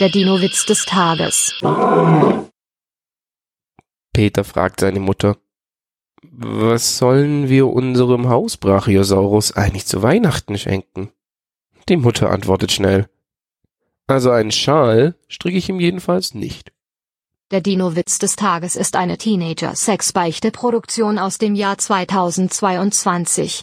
Der Dino-Witz des Tages. Peter fragt seine Mutter. Was sollen wir unserem Hausbrachiosaurus eigentlich zu Weihnachten schenken? Die Mutter antwortet schnell. Also einen Schal stricke ich ihm jedenfalls nicht. Der Dino-Witz des Tages ist eine Teenager-Sex-Beichte-Produktion aus dem Jahr 2022.